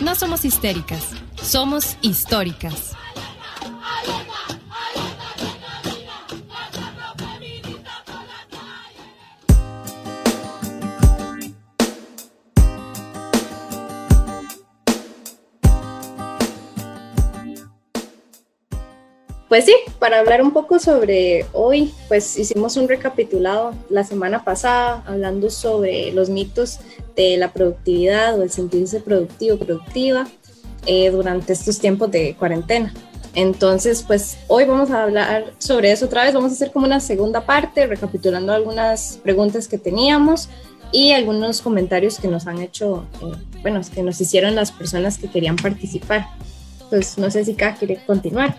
No somos histéricas, somos históricas. Pues sí, para hablar un poco sobre hoy, pues hicimos un recapitulado la semana pasada hablando sobre los mitos de la productividad o el sentirse productivo, productiva eh, durante estos tiempos de cuarentena. Entonces, pues hoy vamos a hablar sobre eso otra vez, vamos a hacer como una segunda parte, recapitulando algunas preguntas que teníamos y algunos comentarios que nos han hecho, eh, bueno, que nos hicieron las personas que querían participar. Pues no sé si K quiere continuar.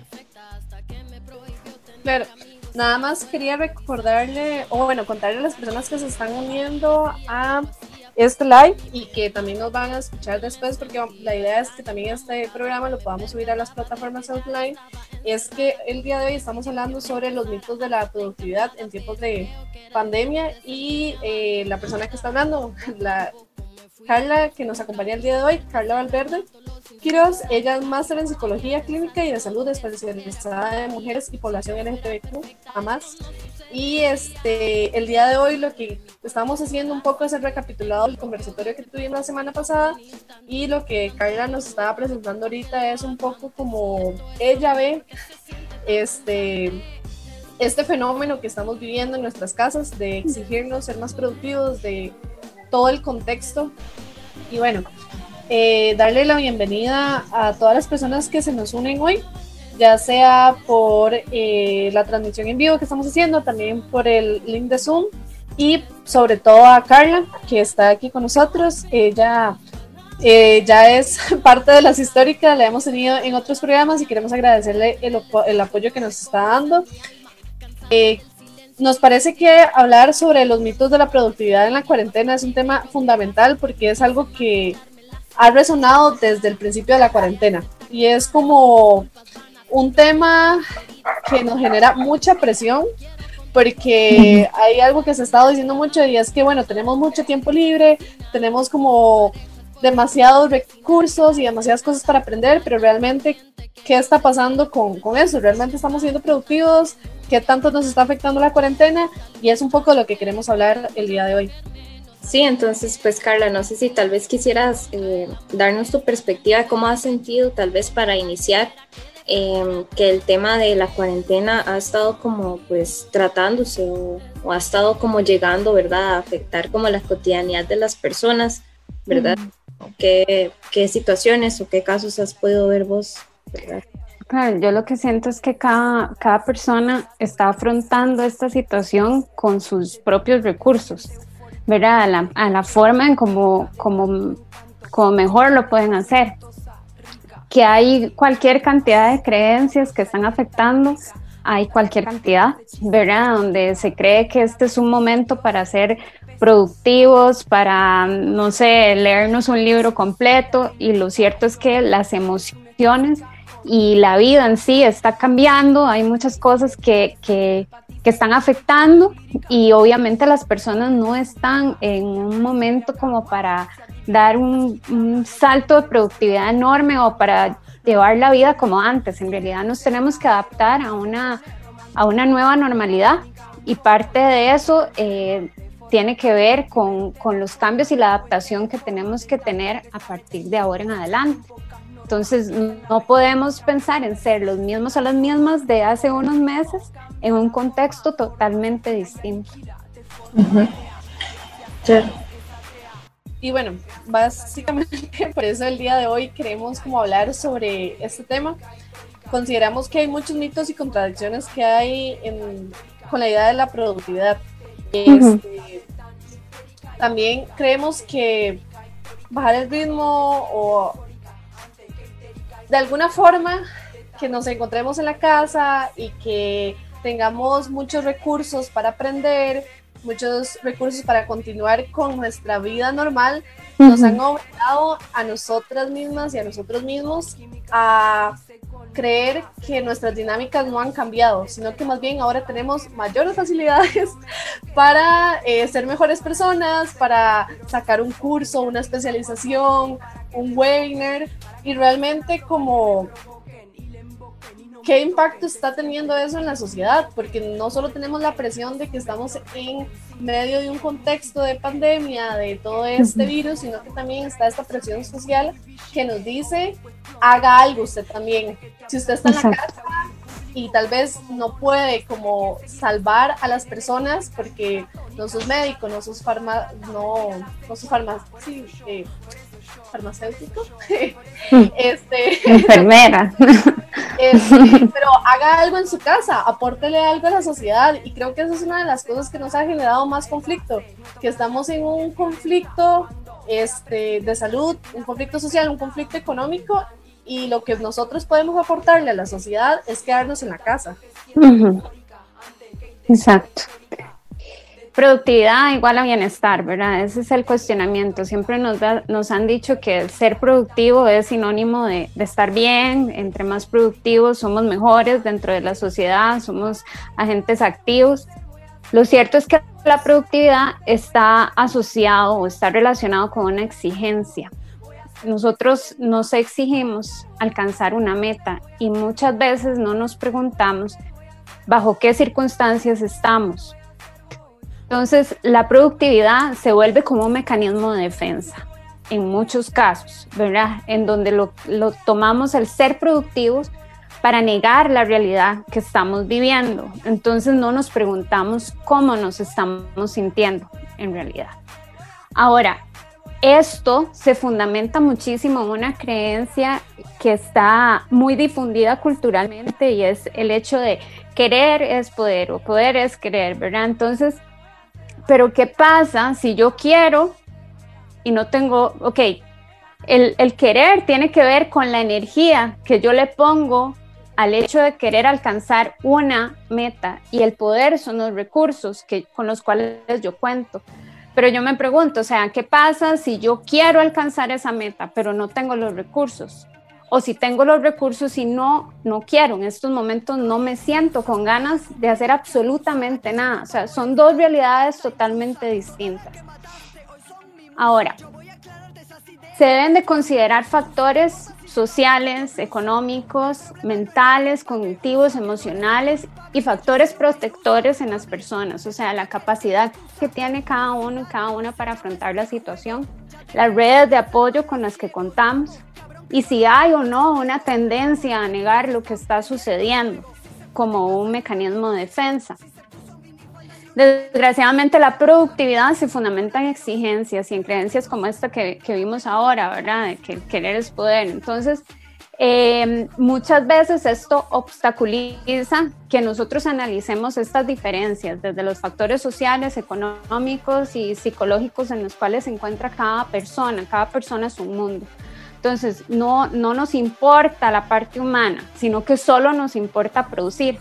Claro, nada más quería recordarle, o bueno, contarle a las personas que se están uniendo a este live y que también nos van a escuchar después, porque la idea es que también este programa lo podamos subir a las plataformas offline, es que el día de hoy estamos hablando sobre los mitos de la productividad en tiempos de pandemia y eh, la persona que está hablando, la Carla, que nos acompaña el día de hoy, Carla Valverde, Quiroz, ella es máster en psicología clínica y de salud especializada en mujeres y población LGTBQ, a más. Y este, el día de hoy lo que estamos haciendo un poco es el recapitulado del conversatorio que tuvimos la semana pasada y lo que Carla nos estaba presentando ahorita es un poco como ella ve este, este fenómeno que estamos viviendo en nuestras casas de exigirnos ser más productivos, de todo el contexto. Y bueno, eh, darle la bienvenida a todas las personas que se nos unen hoy, ya sea por eh, la transmisión en vivo que estamos haciendo, también por el link de Zoom y sobre todo a Carla, que está aquí con nosotros. Ella eh, ya es parte de las históricas, la hemos tenido en otros programas y queremos agradecerle el, el apoyo que nos está dando. nos parece que hablar sobre los mitos de la productividad en la cuarentena es un tema fundamental porque es algo que ha resonado desde el principio de la cuarentena y es como un tema que nos genera mucha presión porque hay algo que se ha estado diciendo mucho y es que bueno, tenemos mucho tiempo libre, tenemos como demasiados recursos y demasiadas cosas para aprender, pero realmente, ¿qué está pasando con, con eso? ¿Realmente estamos siendo productivos? ¿Qué tanto nos está afectando la cuarentena? Y es un poco lo que queremos hablar el día de hoy. Sí, entonces, pues Carla, no sé si tal vez quisieras eh, darnos tu perspectiva cómo has sentido, tal vez para iniciar, em, que el tema de la cuarentena ha estado como pues tratándose o, ha estado como llegando, ¿verdad?, a afectar como la cotidianidad de las personas, ¿verdad? ¿Qué, ¿Qué, situaciones o qué casos has podido ver vos, ¿verdad? Claro, yo lo que siento es que cada, cada persona está afrontando esta situación con sus propios recursos. ¿verdad? A la, a la forma en como, como, como mejor lo pueden hacer. Que hay cualquier cantidad de creencias que están afectando, hay cualquier cantidad, ¿verdad? Donde se cree que este es un momento para ser productivos, para, no sé, leernos un libro completo y lo cierto es que las emociones y la vida en sí está cambiando, hay muchas cosas que, que, que, están afectando y obviamente las personas no están en un momento como para dar un, un, salto de productividad enorme o para llevar la vida como antes. En realidad nos tenemos que adaptar a una, a una nueva normalidad y parte de eso eh, tiene que ver con, con los cambios y la adaptación que tenemos que tener a partir de ahora en adelante. Entonces, no podemos pensar en ser los mismos o las mismas de hace unos meses en un contexto totalmente distinto. Y bueno, básicamente por eso el día de hoy queremos como hablar sobre este tema. Consideramos que hay muchos mitos y contradicciones que hay con la idea de la productividad. Este, también creemos que bajar el ritmo o de alguna forma que nos encontremos en la casa y que tengamos muchos recursos para aprender, muchos recursos para continuar con nuestra vida normal, nos han obligado a nosotras mismas y a nosotros mismos a creer que nuestras dinámicas no han cambiado, sino que más bien ahora tenemos mayores facilidades para eh, ser mejores personas, para sacar un curso, una especialización, un webinar y realmente como ¿qué impacto está teniendo eso en la sociedad? Porque no solo tenemos la presión de que estamos en medio de un contexto de pandemia, de todo este virus, sino que también está esta presión social que nos dice, haga algo usted también. Si usted está en la casa y tal vez no puede como salvar a las personas porque no sos médico, no sos farma, no, no sos eh, farmacéutico, mm. este, enfermera. Este, pero haga algo en su casa, apórtele algo a la sociedad y creo que esa es una de las cosas que nos ha generado más conflicto, que estamos en un conflicto este, de salud, un conflicto social, un conflicto económico y lo que nosotros podemos aportarle a la sociedad es quedarnos en la casa. Exacto productividad igual a bienestar, ¿verdad? Ese es el cuestionamiento. Siempre nos, han dicho que ser productivo es sinónimo de, de, estar bien, entre más productivos somos mejores dentro de la sociedad, somos agentes activos. Lo cierto es que la productividad está asociado o está relacionado con una exigencia. Nosotros nos exigimos alcanzar una meta y muchas veces no nos preguntamos bajo qué circunstancias estamos, entonces, la productividad se vuelve como un mecanismo de defensa en muchos casos, ¿verdad? En donde lo, tomamos el ser productivos para negar la realidad que estamos viviendo. Entonces no nos preguntamos cómo nos estamos sintiendo en realidad. Ahora, esto se fundamenta muchísimo en una creencia que está muy difundida culturalmente y es el hecho de querer es poder o poder es querer, ¿verdad? Entonces, pero ¿qué pasa si yo quiero y no tengo, ok, el, el, querer tiene que ver con la energía que yo le pongo al hecho de querer alcanzar una meta y el poder son los recursos que, con los cuales yo cuento. Pero yo me pregunto, o sea, ¿qué pasa si yo quiero alcanzar esa meta, pero no tengo los recursos? O si tengo los recursos y no, no quiero, en estos momentos no me siento con ganas de hacer absolutamente nada. O sea, son dos realidades totalmente distintas. Ahora, se deben de considerar factores sociales, económicos, mentales, cognitivos, emocionales y factores protectores en las personas, o sea, la capacidad que tiene cada uno y cada una para afrontar la situación, las redes de apoyo con las que contamos, y si hay o no una tendencia a negar lo que está sucediendo como un mecanismo de defensa. Desgraciadamente la productividad se fundamenta en exigencias y en creencias como esta que, vimos ahora, ¿verdad? De que querer es poder. Entonces, eh, muchas veces esto obstaculiza que nosotros analicemos estas diferencias desde los factores sociales, económicos y psicológicos en los cuales se encuentra cada persona. Cada persona es un mundo. Entonces, no, no nos importa la parte humana, sino que solo nos importa producir.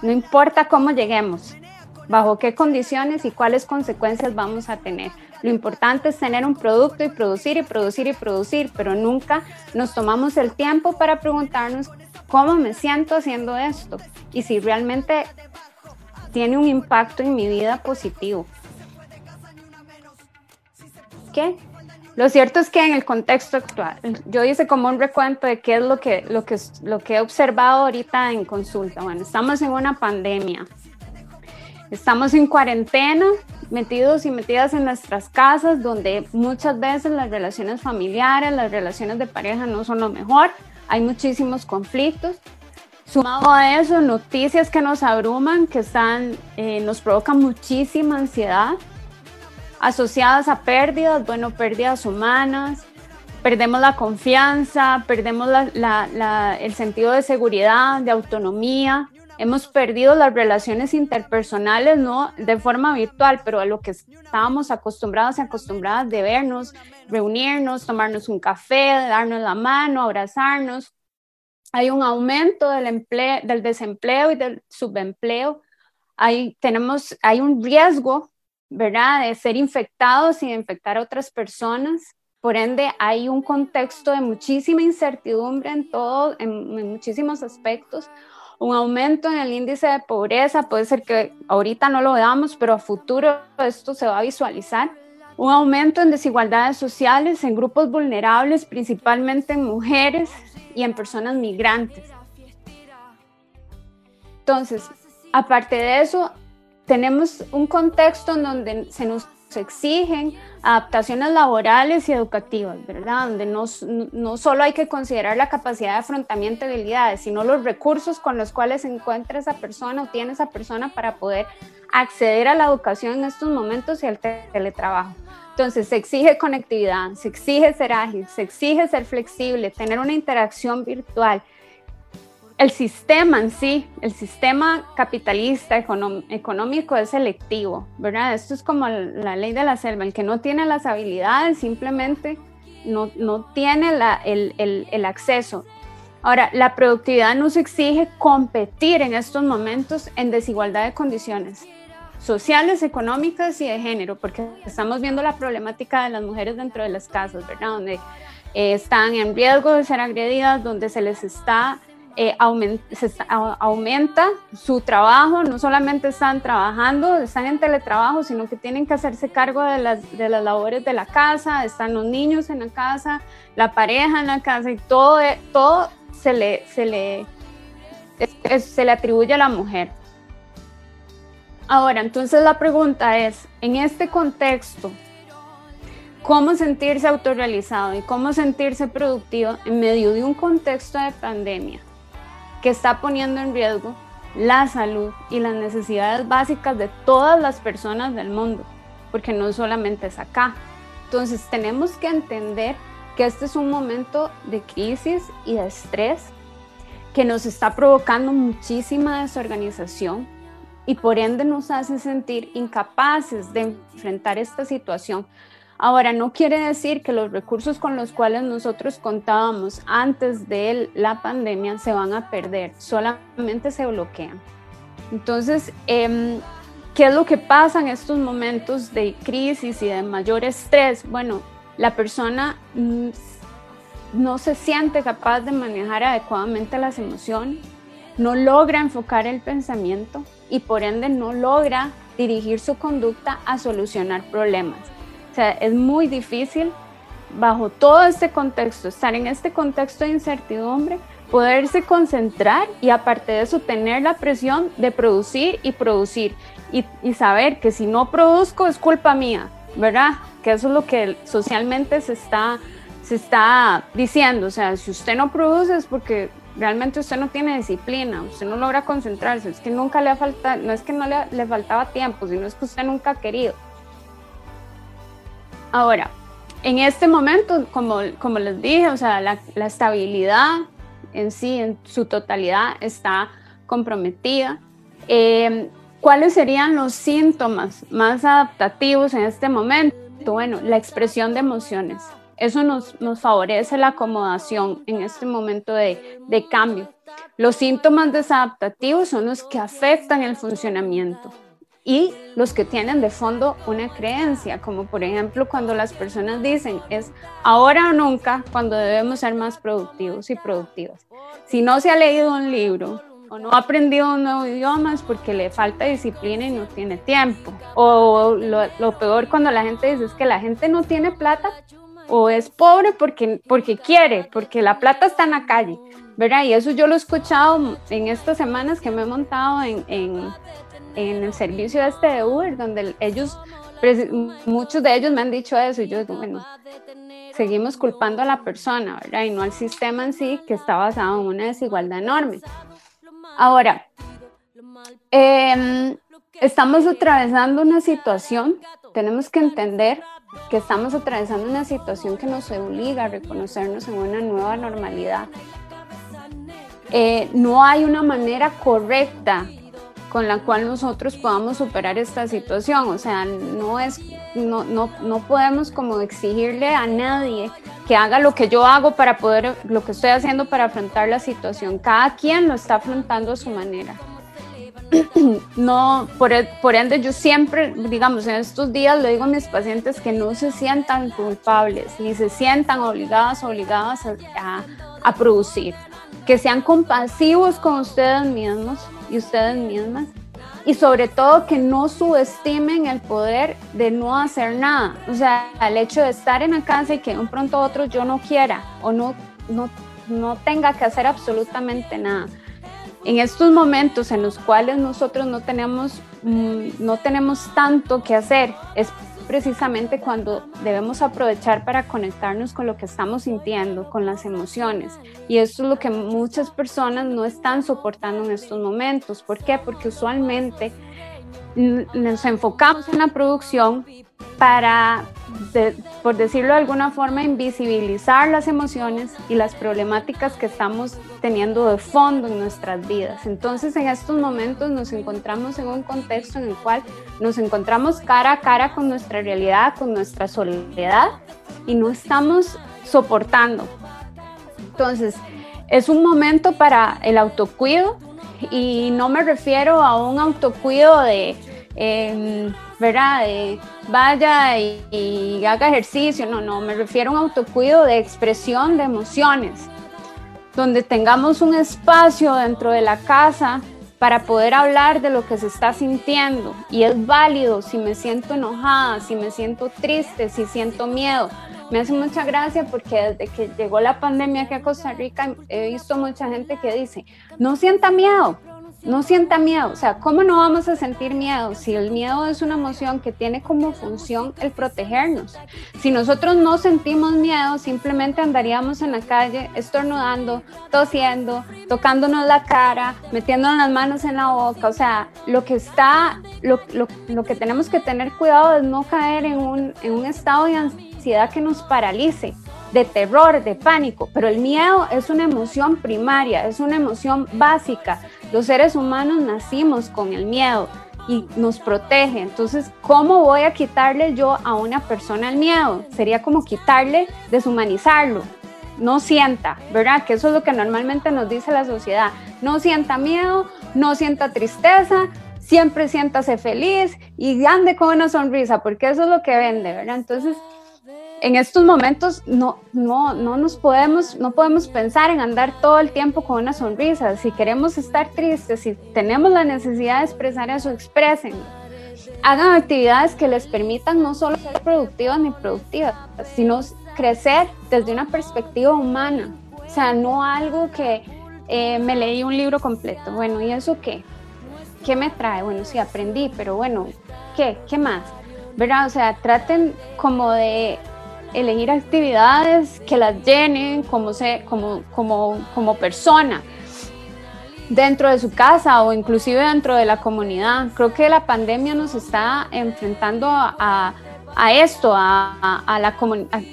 No importa cómo lleguemos, bajo qué condiciones y cuáles consecuencias vamos a tener. Lo importante es tener un producto y producir y producir y producir, pero nunca nos tomamos el tiempo para preguntarnos cómo me siento haciendo esto y si realmente tiene un impacto en mi vida positivo. ¿Qué? Lo cierto es que en el contexto actual, yo hice como un recuento de qué es lo que, lo que, lo que he observado ahorita en consulta. Bueno, estamos en una pandemia, estamos en cuarentena, metidos y metidas en nuestras casas, donde muchas veces las relaciones familiares, las relaciones de pareja no son lo mejor, hay muchísimos conflictos. Sumado a eso, noticias que nos abruman, que están, eh, nos provocan muchísima ansiedad asociadas a pérdidas, bueno, pérdidas humanas, perdemos la confianza, perdemos el sentido de seguridad, de autonomía, hemos perdido las relaciones interpersonales, no de forma virtual, pero a lo que estábamos acostumbrados y acostumbradas de vernos, reunirnos, tomarnos un café, darnos la mano, abrazarnos. Hay un aumento del, empleo, del desempleo y del subempleo. Hay, tenemos, hay un riesgo ¿verdad? De ser infectados y de infectar a otras personas. por ende hay un contexto de muchísima incertidumbre en todo, en, en muchísimos aspectos, un aumento en el índice de pobreza, puede ser que ahorita no lo veamos, pero a futuro esto se va a visualizar. Un aumento en desigualdades sociales, en grupos vulnerables, principalmente en mujeres y en personas migrantes. Entonces, aparte de eso, tenemos un contexto en donde se nos exigen adaptaciones laborales y educativas, ¿verdad? Donde no, no solo hay que considerar la capacidad de afrontamiento de habilidades, sino los recursos con los cuales se encuentra esa persona o tiene esa persona para poder acceder a la educación en estos momentos y al teletrabajo. Entonces, se exige conectividad, se exige ser ágil, se exige ser flexible, tener una interacción virtual, el sistema en sí, el sistema capitalista económico es selectivo, ¿verdad? Esto es como la ley de la selva, el que no tiene las habilidades simplemente no, no tiene el, el, el, acceso. Ahora, la productividad nos exige competir en estos momentos en desigualdad de condiciones sociales, económicas y de género, porque estamos viendo la problemática de las mujeres dentro de las casas, ¿verdad? Donde eh, están en riesgo de ser agredidas, donde se les está eh, aumenta, su trabajo, no solamente están trabajando, están en teletrabajo, sino que tienen que hacerse cargo de las, de las labores de la casa, están los niños en la casa, la pareja en la casa y todo, todo se, le, se, le, se le atribuye a la mujer. Ahora, entonces la pregunta es, en este contexto, ¿cómo sentirse autorrealizado y cómo sentirse productivo en medio de un contexto de pandemia? Que está poniendo en riesgo la salud y las necesidades básicas de todas las personas del mundo, porque no solamente es acá. Entonces tenemos que entender que este es un momento de crisis y de estrés que nos está provocando muchísima desorganización y por ende nos hace sentir incapaces de enfrentar esta situación Ahora, no quiere decir que los recursos con los cuales nosotros contábamos antes de la pandemia se van a perder, solamente se bloquean. Entonces, em, ¿qué es lo que pasa en estos momentos de crisis y de mayor estrés? Bueno, la persona mm, no se siente capaz de manejar adecuadamente las emociones, no logra enfocar el pensamiento y por ende no logra dirigir su conducta a solucionar problemas. O sea, es muy difícil bajo todo este contexto, estar en este contexto de incertidumbre, poderse concentrar y aparte de eso tener la presión de producir y producir y, saber que si no produzco es culpa mía, ¿verdad? Que eso es lo que socialmente se está, se está diciendo, o sea, si usted no produce es porque realmente usted no tiene disciplina, usted no logra concentrarse, es que nunca le ha faltado, no es que no le, le faltaba tiempo, sino es que usted nunca ha querido. Ahora, en este momento, como, como les dije, o sea, la, estabilidad en sí, en su totalidad, está comprometida. Eh, ¿Cuáles serían los síntomas más adaptativos en este momento? Bueno, la expresión de emociones. Eso nos, favorece la acomodación en este momento de cambio. Los síntomas desadaptativos son los que afectan el funcionamiento y los que tienen de fondo una creencia, como por ejemplo cuando las personas dicen es ahora o nunca cuando debemos ser más productivos y productivas. Si no se ha leído un libro o no ha aprendido un nuevo idioma es porque le falta disciplina y no tiene tiempo. O lo, peor cuando la gente dice es que la gente no tiene plata o es pobre porque, porque quiere, porque la plata está en la calle, ¿verdad? Y eso yo lo he escuchado en estas semanas que me he montado en, en en el servicio este de Uber, donde ellos, muchos de ellos me han dicho eso y yo digo, bueno, seguimos culpando a la persona, ¿verdad? Y no al sistema en sí, que está basado en una desigualdad enorme. Ahora, em, estamos atravesando una situación, tenemos que entender que estamos atravesando una situación que nos obliga a reconocernos en una nueva normalidad. Eh, no hay una manera correcta con la cual nosotros podamos superar esta situación. O sea, no es, no, no, no podemos como exigirle a nadie que haga lo que yo hago para poder, lo que estoy haciendo para afrontar la situación. Cada quien lo está afrontando a su manera. no, por, e, por, ende yo siempre, digamos, en estos días le digo a mis pacientes que no se sientan culpables, ni se sientan obligadas, obligadas a, a producir, que sean compasivos con ustedes mismos y ustedes mismas, y sobre todo que no subestimen el poder de no hacer nada, o sea, el hecho de estar en la casa y que un pronto a otro yo no quiera o no, no, no tenga que hacer absolutamente nada. En estos momentos en los cuales nosotros no tenemos, mm, no tenemos tanto que hacer, es precisamente cuando debemos aprovechar para conectarnos con lo que estamos sintiendo, con las emociones. Y eso es lo que muchas personas no están soportando en estos momentos. ¿Por qué? Porque usualmente nos enfocamos en la producción para, por decirlo de alguna forma, invisibilizar las emociones y las problemáticas que estamos teniendo de fondo en nuestras vidas. Entonces, en estos momentos nos encontramos en un contexto en el cual nos encontramos cara a cara con nuestra realidad, con nuestra soledad y no estamos soportando. Entonces, es un momento para el autocuido y no me refiero a un autocuido de... Em, ¿verdad? vaya y, haga ejercicio, no, no, me refiero a un autocuido de expresión de emociones, donde tengamos un espacio dentro de la casa para poder hablar de lo que se está sintiendo. Y es válido si me siento enojada, si me siento triste, si siento miedo. Me hace mucha gracia porque desde que llegó la pandemia aquí a Costa Rica he visto mucha gente que dice, no sienta miedo, no sienta miedo. O sea, ¿cómo no vamos a sentir miedo si el miedo es una emoción que tiene como función el protegernos? Si nosotros no sentimos miedo, simplemente andaríamos en la calle estornudando, tosiendo, tocándonos la cara, metiéndonos las manos en la boca. O sea, lo que está, lo, lo que tenemos que tener cuidado es no caer en un, en un estado de ansiedad que nos paralice de terror, de pánico, pero el miedo es una emoción primaria, es una emoción básica. Los seres humanos nacimos con el miedo y nos protege. Entonces, ¿cómo voy a quitarle yo a una persona el miedo? Sería como quitarle, deshumanizarlo. No sienta, ¿verdad? Que eso es lo que normalmente nos dice la sociedad. No sienta miedo, no sienta tristeza, siempre siéntase feliz y ande con una sonrisa, porque eso es lo que vende, ¿verdad? Entonces, en estos momentos no, no, no nos podemos, no podemos pensar en andar todo el tiempo con una sonrisa. Si queremos estar tristes, si tenemos la necesidad de expresar eso, expresen. Hagan actividades que les permitan no solo ser productivas ni productivas, sino crecer desde una perspectiva humana. O sea, no algo que eh, me leí un libro completo. Bueno, ¿y eso qué? ¿Qué me trae? Bueno, sí, aprendí, pero bueno, ¿qué? ¿Qué más? ¿Verdad? O sea, traten como de elegir actividades que las llenen como, se, como, como, como persona dentro de su casa o inclusive dentro de la comunidad. Creo que la pandemia nos está enfrentando a, a esto, a, a, la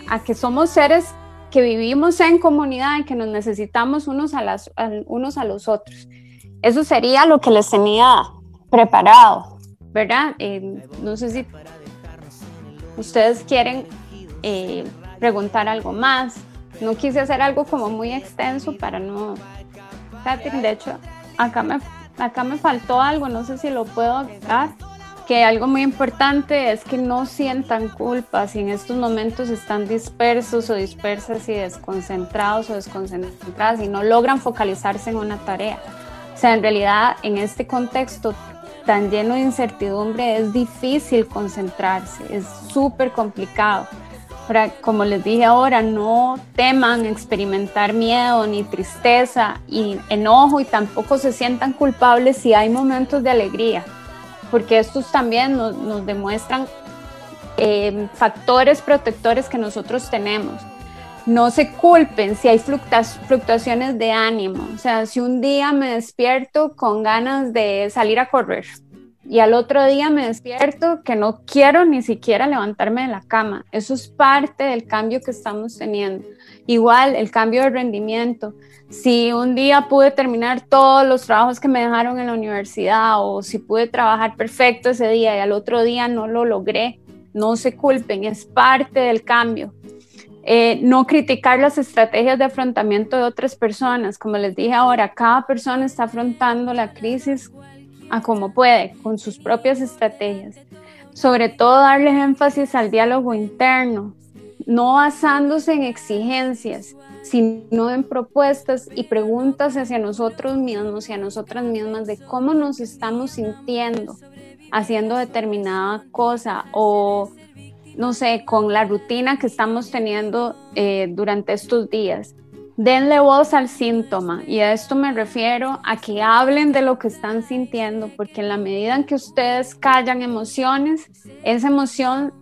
a, que somos seres que vivimos en comunidad y que nos necesitamos unos a, las, unos a los otros. Eso sería lo que les tenía preparado, ¿verdad? Eh, no sé si ustedes quieren eh, preguntar algo más. No quise hacer algo como muy extenso para no... De hecho, acá me, acá me faltó algo, no sé si lo puedo agregar que algo muy importante es que no sientan culpa si en estos momentos están dispersos o dispersas y desconcentrados o desconcentradas y no logran focalizarse en una tarea. O sea, en realidad en este contexto tan lleno de incertidumbre es difícil concentrarse, es súper complicado como les dije ahora, no teman experimentar miedo ni tristeza y enojo y tampoco se sientan culpables si hay momentos de alegría, porque estos también nos, demuestran eh, factores protectores que nosotros tenemos. No se culpen si hay fluctuaciones de ánimo, o sea, si un día me despierto con ganas de salir a correr, y al otro día me despierto que no quiero ni siquiera levantarme de la cama. Eso es parte del cambio que estamos teniendo. Igual el cambio de rendimiento. Si un día pude terminar todos los trabajos que me dejaron en la universidad o si pude trabajar perfecto ese día y al otro día no lo logré, no se culpen, es parte del cambio. Eh, no criticar las estrategias de afrontamiento de otras personas. Como les dije ahora, cada persona está afrontando la crisis a como puede, con sus propias estrategias. Sobre todo darle énfasis al diálogo interno, no basándose en exigencias, sino en propuestas y preguntas hacia nosotros mismos y a nosotras mismas de cómo nos estamos sintiendo haciendo determinada cosa o no sé, con la rutina que estamos teniendo eh, durante estos días. Denle voz al síntoma y a esto me refiero a que hablen de lo que están sintiendo, porque en la medida en que ustedes callan emociones, esa emoción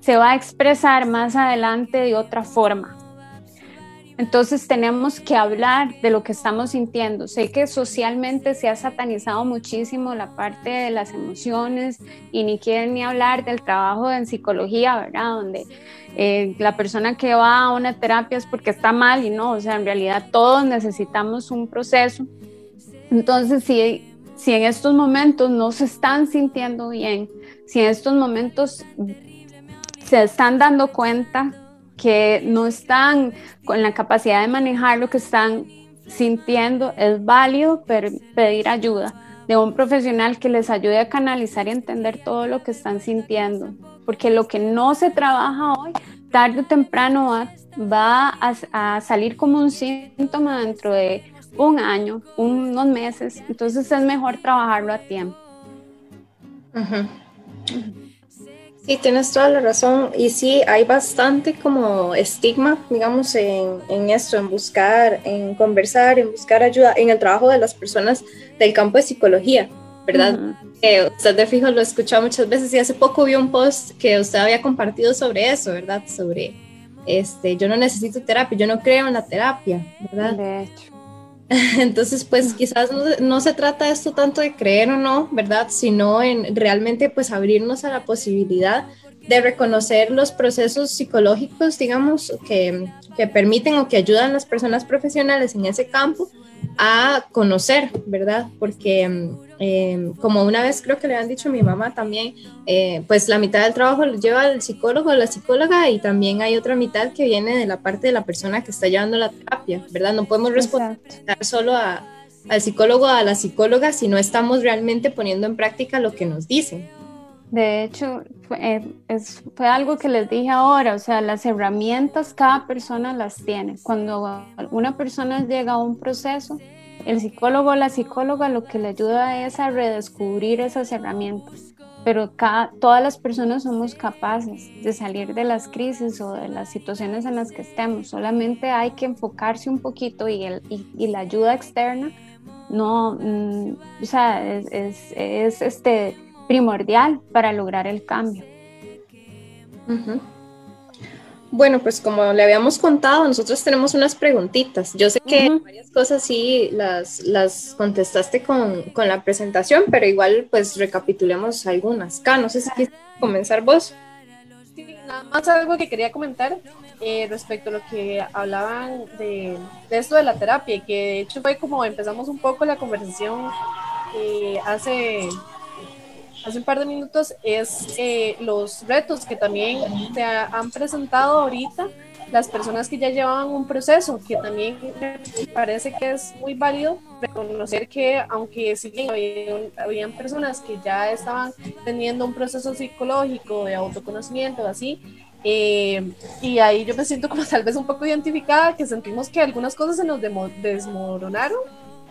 se va a expresar más adelante de otra forma. Entonces tenemos que hablar de lo que estamos sintiendo. Sé que socialmente se ha satanizado muchísimo la parte de las emociones y ni quieren ni hablar del trabajo en psicología, ¿verdad? Donde eh, la persona que va a una terapia es porque está mal y no, o sea, en realidad todos necesitamos un proceso. Entonces, si, si en estos momentos no se están sintiendo bien, si en estos momentos se están dando cuenta que no están con la capacidad de manejar lo que están sintiendo, es válido pedir ayuda de un profesional que les ayude a canalizar y entender todo lo que están sintiendo, porque lo que no se trabaja hoy, tarde o temprano va, a, salir como un síntoma dentro de un año, unos meses, entonces es mejor trabajarlo a tiempo. Sí, tienes toda la razón. Y sí, hay bastante como estigma, digamos, en, en esto, en buscar, en conversar, en buscar ayuda, en el trabajo de las personas del campo de psicología, ¿verdad? usted de fijo lo escuchado muchas veces y hace poco vi un post que usted había compartido sobre eso, ¿verdad? Sobre, este, yo no necesito terapia, yo no creo en la terapia, ¿verdad? De hecho. Entonces, pues quizás no, se trata esto tanto de creer o no, ¿verdad? Sino en realmente pues abrirnos a la posibilidad de reconocer los procesos psicológicos, digamos, que, que permiten o que ayudan a las personas profesionales en ese campo a conocer, ¿verdad? Porque em, como una vez creo que le han dicho a mi mamá también, eh, pues la mitad del trabajo lo lleva el psicólogo o la psicóloga y también hay otra mitad que viene de la parte de la persona que está llevando la terapia, ¿verdad? No podemos responder solo al psicólogo o a la psicóloga si no estamos realmente poniendo en práctica lo que nos dicen. De hecho, fue, eh, fue, algo que les dije ahora, o sea, las herramientas cada persona las tiene. Cuando una persona llega a un proceso, el psicólogo o la psicóloga lo que le ayuda es a redescubrir esas herramientas. Pero cada, todas las personas somos capaces de salir de las crisis o de las situaciones en las que estemos. Solamente hay que enfocarse un poquito y, el, y, la ayuda externa no, mm, o sea, es, es, es este primordial para lograr el cambio. Bueno, pues como le habíamos contado, nosotros tenemos unas preguntitas. Yo sé que varias cosas sí las, las contestaste con, con, la presentación, pero igual pues recapitulemos algunas. Acá, no sé si quieres comenzar vos. Sí, nada más algo que quería comentar eh, respecto a lo que hablaban de, de, esto de la terapia, que de hecho fue como empezamos un poco la conversación eh, hace hace un par de minutos es eh, los retos que también te han presentado ahorita las personas que ya llevaban un proceso, que también me parece que es muy válido reconocer que aunque si bien habían personas que ya estaban teniendo un proceso psicológico de autoconocimiento, así, eh, y ahí yo me siento como tal vez un poco identificada, que sentimos que algunas cosas se nos desmoronaron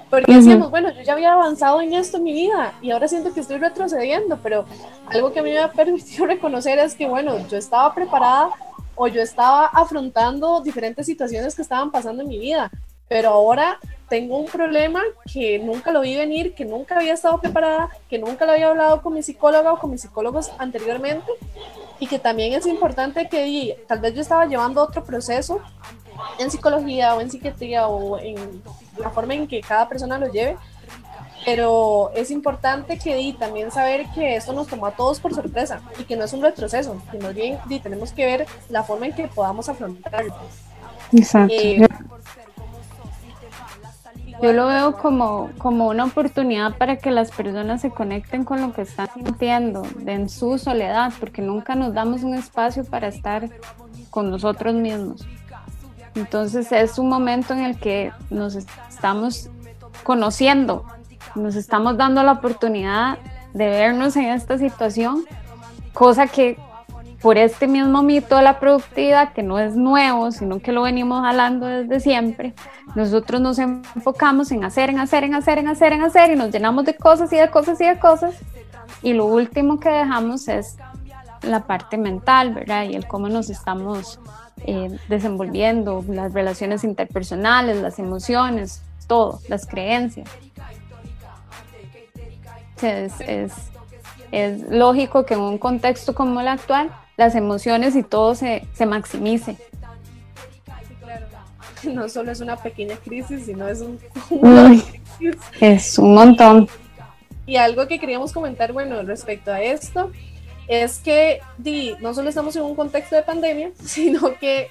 porque decíamos, bueno, yo ya había avanzado en esto en mi vida y ahora siento que estoy retrocediendo, pero algo que a mí me ha permitido reconocer es que, bueno, yo estaba preparada o yo estaba afrontando diferentes situaciones que estaban pasando en mi vida, pero ahora tengo un problema que nunca lo vi venir, que nunca había estado preparada, que nunca lo había hablado con mi psicóloga o con mis psicólogos anteriormente y que también es importante que tal vez yo estaba llevando otro proceso en psicología o en psiquiatría o en la forma en que cada persona lo lleve, pero es importante que di, también saber que esto nos tomó a todos por sorpresa y que no es un retroceso, que más bien di, tenemos que ver la forma en que podamos afrontarlo. Exacto. Eh, yo lo veo como, como una oportunidad para que las personas se conecten con lo que están sintiendo en su soledad, porque nunca nos damos un espacio para estar con nosotros mismos. Entonces es un momento en el que nos estamos conociendo nos estamos dando la oportunidad de vernos en esta situación, cosa que por este mismo mito de la productividad, que no es nuevo, sino que lo venimos hablando desde siempre, nosotros nos enfocamos en hacer, en hacer, en hacer, en hacer, en hacer, y nos llenamos de cosas y de cosas y de cosas, y lo último que dejamos es la parte mental, ¿verdad? Y el cómo nos estamos eh, desenvolviendo, las relaciones interpersonales, las emociones, todo, las creencias. Es, es, es lógico que en un contexto como el actual las emociones y todo se, se maximice. No solo es una pequeña crisis, sino es un... es un montón. Y algo que queríamos comentar, bueno, respecto a esto, es que no solo estamos en un contexto de pandemia, sino que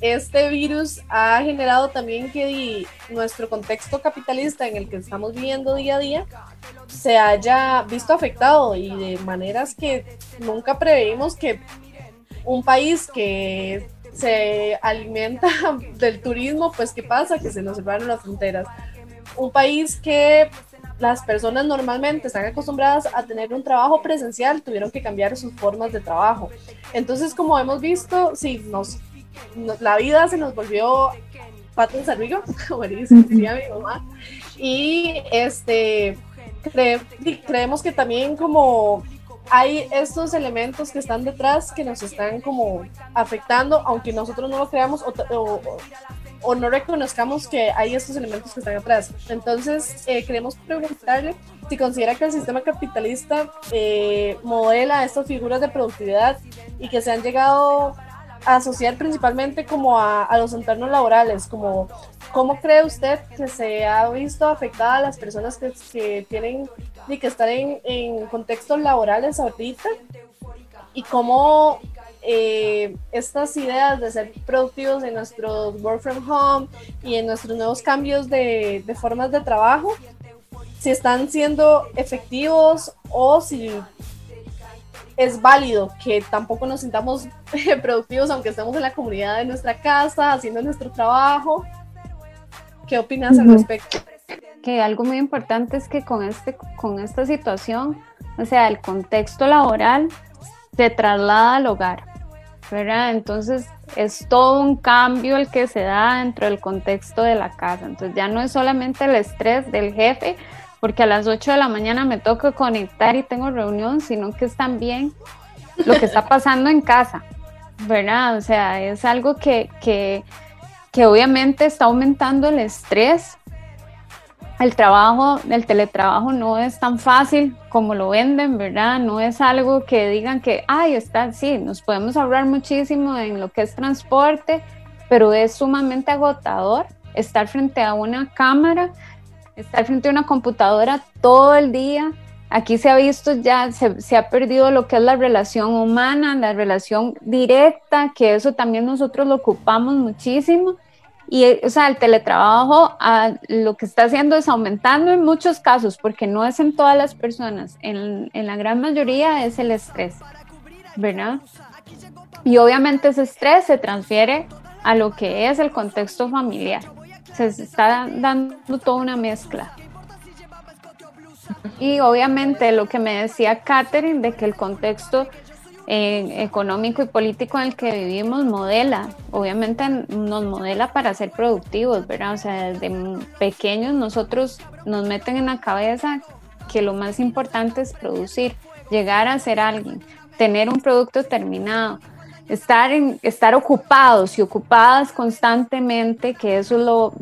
este virus ha generado también que nuestro contexto capitalista en el que estamos viviendo día a día se haya visto afectado y de maneras que nunca preveímos que un país que se alimenta del turismo, pues ¿qué pasa? Que se nos cerraron las fronteras. Un país que las personas normalmente están acostumbradas a tener un trabajo presencial, tuvieron que cambiar sus formas de trabajo. Entonces, como hemos visto, sí, nos, la vida se nos volvió pato en sarrigo, como dice mi mamá. Y este, creemos que también como hay estos elementos que están detrás que nos están como afectando, aunque nosotros no lo creamos o, o, no reconozcamos que hay estos elementos que están atrás. Entonces, eh, queremos preguntarle si considera que el sistema capitalista eh, modela estas figuras de productividad y que se han llegado a asociar principalmente como a, a los entornos laborales, como ¿Cómo cree usted que se ha visto afectada a las personas que, que tienen y que están en, en, contextos laborales ahorita? ¿Y cómo eh, estas ideas de ser productivos en nuestro work from home y en nuestros nuevos cambios de, de formas de trabajo, si están siendo efectivos o si es válido que tampoco nos sintamos productivos aunque estemos en la comunidad de nuestra casa, haciendo nuestro trabajo. ¿Qué opinas al respecto? Que algo muy importante es que con, este, con esta situación, o sea, el contexto laboral se traslada al hogar, ¿verdad? Entonces es todo un cambio el que se da dentro del contexto de la casa. Entonces ya no es solamente el estrés del jefe, porque a las 8 de la mañana me toca conectar y tengo reunión, sino que es también lo que está pasando en casa, ¿verdad? O sea, es algo que, que que obviamente está aumentando el estrés. El trabajo, el teletrabajo no es tan fácil como lo venden, ¿verdad? No es algo que digan que, ay, está, sí, nos podemos ahorrar muchísimo en lo que es transporte, pero es sumamente agotador estar frente a una cámara, estar frente a una computadora todo el día, aquí se ha visto ya, se, ha perdido lo que es la relación humana, la relación directa, que eso también nosotros lo ocupamos muchísimo. Y, o sea, el teletrabajo ah, lo que está haciendo es aumentando en muchos casos, porque no es en todas las personas, en, en la gran mayoría es el estrés, ¿verdad? Y obviamente ese estrés se transfiere a lo que es el contexto familiar. Se está dando toda una mezcla. Y obviamente lo que me decía Catherine de que el contexto económico y político en el que vivimos modela, obviamente nos modela para ser productivos, ¿verdad? O sea, desde pequeños nosotros nos meten en la cabeza que lo más importante es producir, llegar a ser alguien, tener un producto terminado, estar, en, estar ocupados y ocupadas constantemente, que eso es lo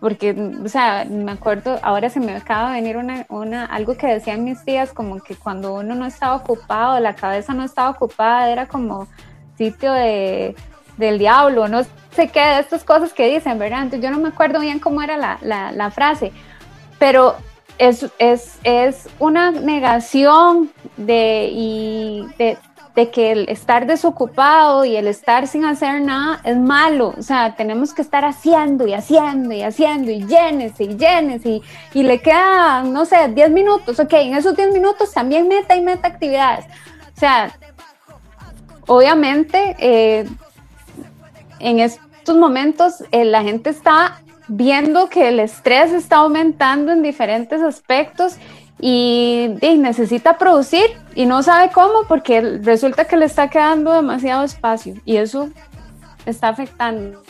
porque, o sea, me acuerdo, ahora se me acaba de venir una, una, algo que decían mis tías, como que cuando uno no estaba ocupado, la cabeza no estaba ocupada, era como sitio de, del diablo, no sé qué, de estas cosas que dicen, ¿verdad? Entonces yo no me acuerdo bien cómo era la, la, frase, pero es, es, es, una negación de, y de, de que el estar desocupado y el estar sin hacer nada es malo. O sea, tenemos que estar haciendo y haciendo y haciendo y llenes y llenes y, y le queda, no sé, 10 minutos. Ok, en esos 10 minutos también meta y meta actividades. O sea, obviamente eh, en estos momentos eh, la gente está viendo que el estrés está aumentando en diferentes aspectos y, necesita producir y no sabe cómo porque resulta que le está quedando demasiado espacio y eso está afectando.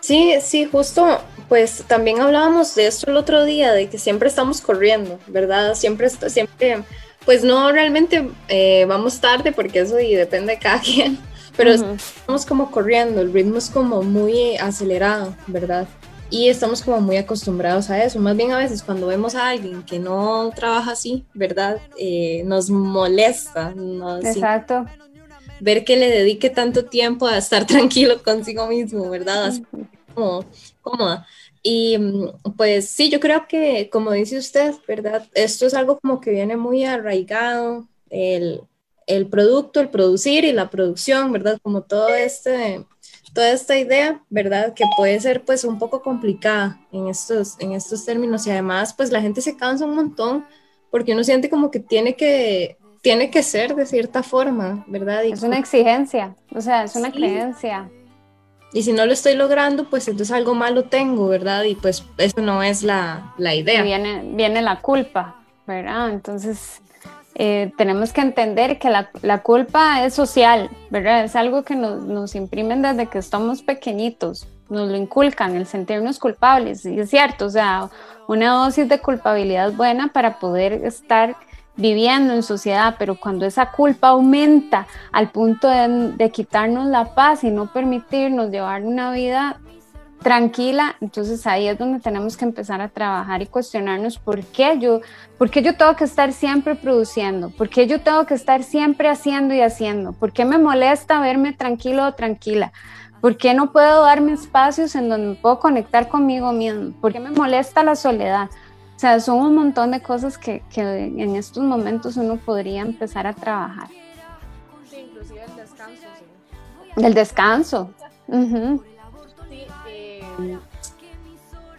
Sí, sí, justo, pues también hablábamos de esto el otro día, de que siempre estamos corriendo, ¿verdad? Siempre, siempre, pues no realmente eh, vamos tarde porque eso y depende de cada quien, pero estamos como corriendo, el ritmo es como muy acelerado, ¿verdad? Y estamos como muy acostumbrados a eso. Más bien a veces cuando vemos a alguien que no trabaja así, ¿verdad? Eh, nos molesta. Exacto. ver que le dedique tanto tiempo a estar tranquilo consigo mismo, ¿verdad? Así como cómoda. Y mm, pues sí, yo creo que, como dice usted, ¿verdad? Esto es algo como que viene muy arraigado, el, el producto, el producir y la producción, ¿verdad? Como todo este toda esta idea, ¿verdad? Que puede ser pues un poco complicada en estos, en estos términos y además pues la gente se cansa un montón porque uno siente como que tiene que, tiene que ser de cierta forma, ¿verdad? es una exigencia, o sea, es una creencia. Y si no lo estoy logrando, pues entonces algo malo tengo, ¿verdad? Y pues eso no es la, la idea. viene, viene la culpa, ¿verdad? Entonces eh, tenemos que entender que la, culpa es social, ¿verdad? Es algo que nos, nos, imprimen desde que estamos pequeñitos, nos lo inculcan, el sentirnos culpables, y es cierto, o sea, una dosis de culpabilidad buena para poder estar viviendo en sociedad, pero cuando esa culpa aumenta al punto de quitarnos la paz y no permitirnos llevar una vida tranquila, entonces ahí es donde tenemos que empezar a trabajar y cuestionarnos por qué yo, por qué yo tengo que estar siempre produciendo, por qué yo tengo que estar siempre haciendo y haciendo, por qué me molesta verme tranquilo o tranquila, por qué no puedo darme espacios en donde me puedo conectar conmigo mismo, por qué me molesta la soledad. O sea, son un montón de cosas que, que en estos momentos uno podría empezar a trabajar. Sí, inclusive el descanso. El descanso.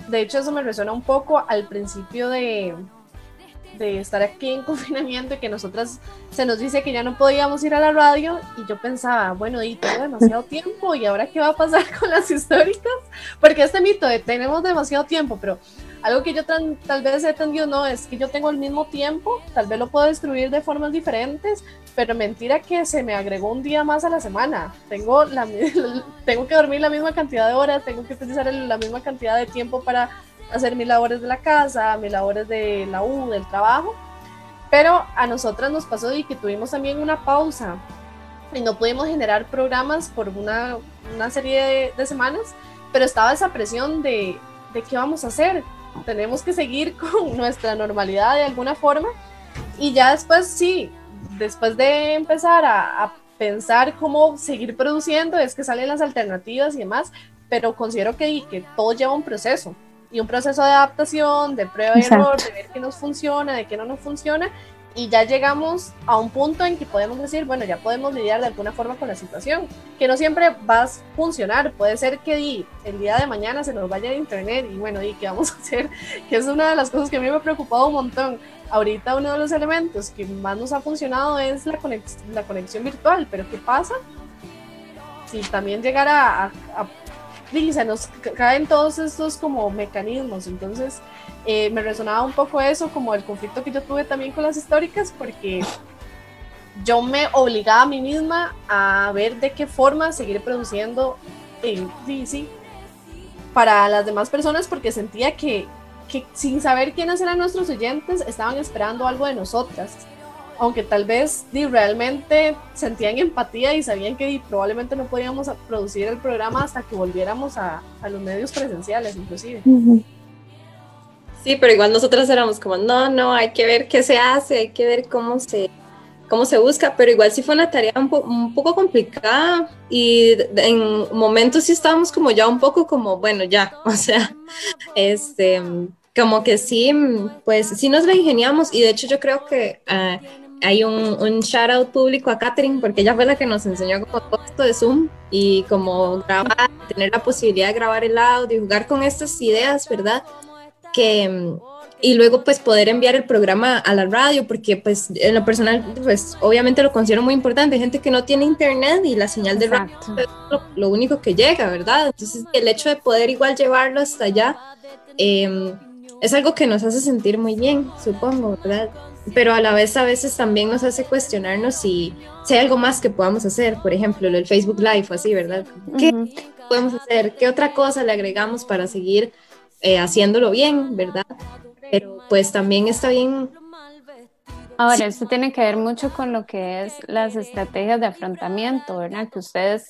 De hecho, eso me resuena un poco al principio de, de estar aquí en confinamiento y que nosotras se nos dice que ya no podíamos ir a la radio y yo pensaba, bueno, y tengo demasiado tiempo y ahora qué va a pasar con las históricas, porque este mito de tenemos demasiado tiempo, pero algo que yo tal, vez he entendido no es que yo tengo el mismo tiempo, tal vez lo puedo distribuir de formas diferentes, pero mentira que se me agregó un día más a la semana. Tengo, la, tengo que dormir la misma cantidad de horas, tengo que utilizar la misma cantidad de tiempo para hacer mis labores de la casa, mis labores de la U, del trabajo. Pero a nosotras nos pasó de que tuvimos también una pausa y no pudimos generar programas por una, una serie de, de, semanas, pero estaba esa presión de, de qué vamos a hacer, tenemos que seguir con nuestra normalidad de alguna forma. Y ya después sí, después de empezar a, pensar cómo seguir produciendo es que salen las alternativas y demás, pero considero que, que todo lleva un proceso y un proceso de adaptación, de prueba y error, de ver qué nos funciona, de qué no nos funciona y ya llegamos a un punto en que podemos decir, bueno, ya podemos lidiar de alguna forma con la situación, que no siempre va a funcionar, puede ser que el día de mañana se nos vaya a internet y bueno, ¿y qué vamos a hacer? Que es una de las cosas que a mí me ha preocupado un montón. Ahorita uno de los elementos que más nos ha funcionado es la, la conexión virtual, pero ¿qué pasa? Si también llegara a, a se nos caen todos estos como mecanismos, entonces eh, me resonaba un poco eso, como el conflicto que yo tuve también con las históricas, porque yo me obligaba a mí misma a ver de qué forma seguir produciendo en DC para las demás personas, porque sentía que, que sin saber quiénes eran nuestros oyentes, estaban esperando algo de nosotras aunque tal vez realmente sentían empatía y sabían que probablemente no podíamos producir el programa hasta que volviéramos a, a los medios presenciales inclusive. Sí, pero igual nosotros éramos como, no, no, hay que ver qué se hace, hay que ver cómo se, cómo se busca, pero igual sí fue una tarea un, un poco complicada y en momentos sí estábamos como ya un poco como, bueno, ya, o sea, este, como que sí, pues sí nos la ingeniamos y de hecho yo creo que uh, hay un, un shout out público a Catherine porque ella fue la que nos enseñó como todo esto de Zoom y como grabar, tener la posibilidad de grabar el audio, jugar con estas ideas, ¿verdad? que y luego pues poder enviar el programa a la radio, porque pues en lo personal pues obviamente lo considero muy importante, gente que no tiene internet y la señal de radio es lo, único que llega, ¿verdad? Entonces el hecho de poder igual llevarlo hasta allá em, es algo que nos hace sentir muy bien, supongo, ¿verdad? Pero a la vez a veces también nos hace cuestionarnos si, si hay algo más que podamos hacer, por ejemplo, el Facebook Live o así, ¿verdad? ¿Qué podemos hacer? ¿Qué otra cosa le agregamos para seguir eh, haciéndolo bien, ¿verdad? pero pues también está bien. Ahora, esto tiene que ver mucho con lo que es las estrategias de afrontamiento, ¿verdad? Que ustedes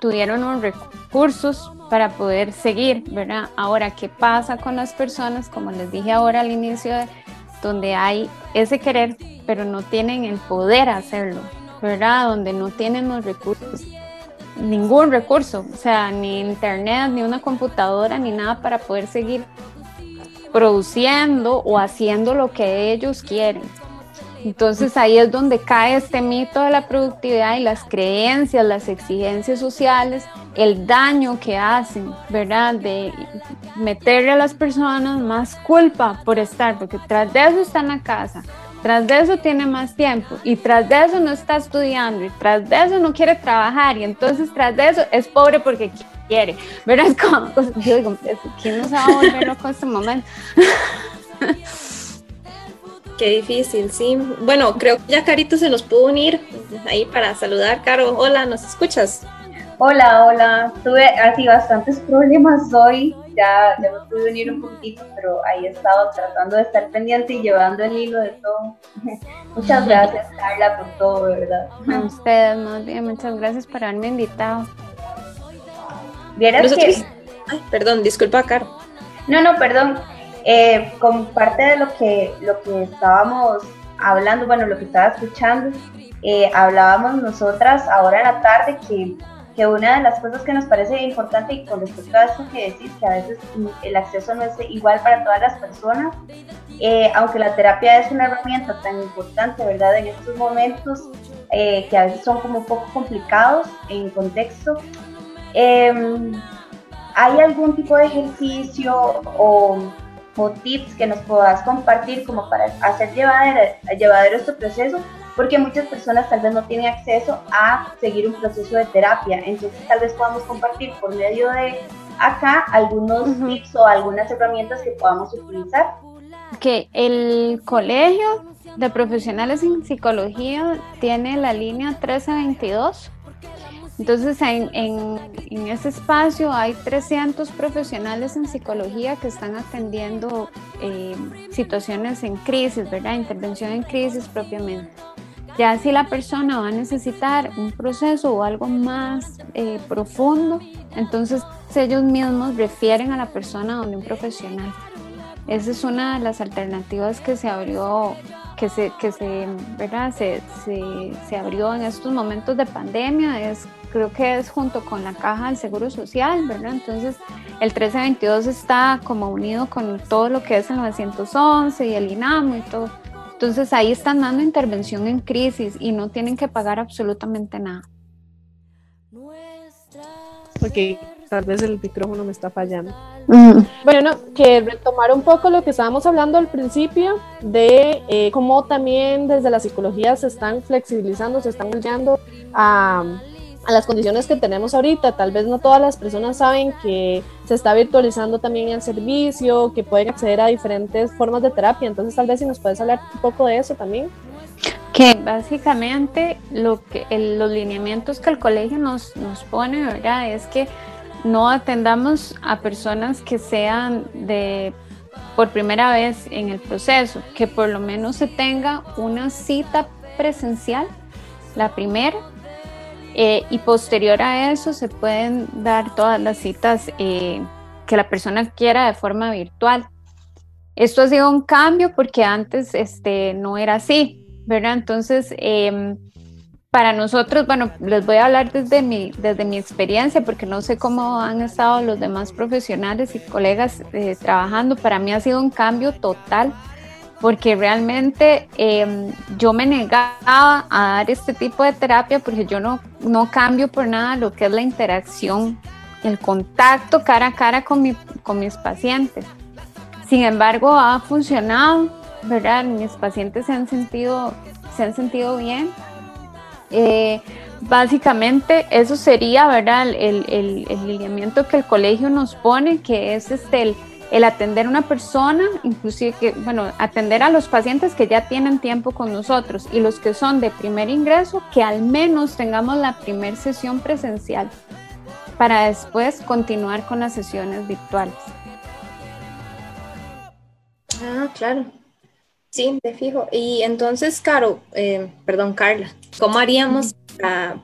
tuvieron los recursos para poder seguir, ¿verdad? Ahora, ¿qué pasa con las personas, como les dije ahora al inicio, donde hay ese querer, pero no tienen el poder hacerlo, ¿verdad? Donde no tienen los recursos, ningún recurso, o sea, ni internet, ni una computadora, ni nada para poder seguir produciendo o haciendo lo que ellos quieren. Entonces ahí es donde cae este mito de la productividad y las creencias, las exigencias sociales, el daño que hacen, ¿verdad? De meterle a las personas más culpa por estar, porque tras de eso está en casa, tras de eso tiene más tiempo y tras de eso no está estudiando y tras de eso no quiere trabajar y entonces tras de eso es pobre porque quiere. ¿Verdad? Como, yo digo, ¿quién nos va a volver loco en este momento? Qué difícil, sí. Bueno, creo que ya Carito se nos pudo unir ahí para saludar. Caro, hola, ¿nos escuchas? Hola, hola. Tuve así bastantes problemas hoy. Ya, ya me pude unir un poquitito, pero ahí he estado tratando de estar pendiente y llevando el hilo de todo. muchas gracias, Carla, por todo, verdad. A ustedes, más bien, muchas gracias por haberme invitado. Vieras que... Ay, perdón, disculpa, Caro. No, no, perdón. Eh, con parte de lo que, lo que estábamos hablando, bueno, lo que estaba escuchando, eh, hablábamos nosotras ahora en la tarde que, que, una de las cosas que nos parece importante y con respecto a esto que decís, que a veces el acceso no es igual para todas las personas, eh, aunque la terapia es una herramienta tan importante, ¿verdad? En estos momentos que a veces son como un poco complicados en contexto, Em, ¿Hay algún tipo de ejercicio o, tips que nos puedas compartir como para hacer llevadero, llevadero este proceso? Porque muchas personas tal vez no tienen acceso a seguir un proceso de terapia. Entonces tal vez podamos compartir por medio de acá algunos tips o algunas herramientas que podamos utilizar. Que el colegio de profesionales en psicología tiene la línea 1322 entonces, en, en, ese espacio hay 300 profesionales en psicología que están atendiendo eh, situaciones en crisis, ¿verdad? Intervención en crisis propiamente. Ya si la persona va a necesitar un proceso o algo más eh, profundo, entonces ellos mismos refieren a la persona donde un profesional. Esa es una de las alternativas que se abrió que se, que se, ¿verdad? Se, se, se, abrió en estos momentos de pandemia, es creo que es junto con la caja del Seguro Social, ¿verdad? Entonces el 1322 está como unido con todo lo que es el 911 y el INAMO y todo. Entonces ahí están dando intervención en crisis y no tienen que pagar absolutamente nada. Porque tal vez el micrófono me está fallando. Bueno, que retomar un poco lo que estábamos hablando al principio de eh, cómo también desde la psicología se están flexibilizando, se están moldeando a a las condiciones que tenemos ahorita. Tal vez no todas las personas saben que se está virtualizando también el servicio, que pueden acceder a diferentes formas de terapia. Entonces, tal vez si nos puedes hablar un poco de eso también. Que básicamente lo que los lineamientos que el colegio nos, nos pone, ¿verdad? Es que no atendamos a personas que sean de por primera vez en el proceso, que por lo menos se tenga una cita presencial, la primera, eh, y posterior a eso se pueden dar todas las citas eh, que la persona quiera de forma virtual. Esto ha sido un cambio porque antes este, no era así, ¿verdad? Entonces, em, para nosotros, bueno, les voy a hablar desde mi, desde mi experiencia porque no sé cómo han estado los demás profesionales y colegas eh, trabajando. Para mí ha sido un cambio total porque realmente em, yo me negaba a dar este tipo de terapia porque yo no, no cambio por nada lo que es la interacción, el contacto cara a cara con, mi, con mis pacientes. Sin embargo, ha funcionado, ¿verdad? Mis pacientes se han sentido, se han sentido bien. Eh, básicamente eso sería, ¿verdad? El, el, el, lineamiento que el colegio nos pone, que es este, el, el atender a una persona, inclusive que, bueno, atender a los pacientes que ya tienen tiempo con nosotros y los que son de primer ingreso, que al menos tengamos la primera sesión presencial para después continuar con las sesiones virtuales. Ah, claro. Sí, te fijo. Y entonces, Caro, eh, perdón, Carla, ¿cómo haríamos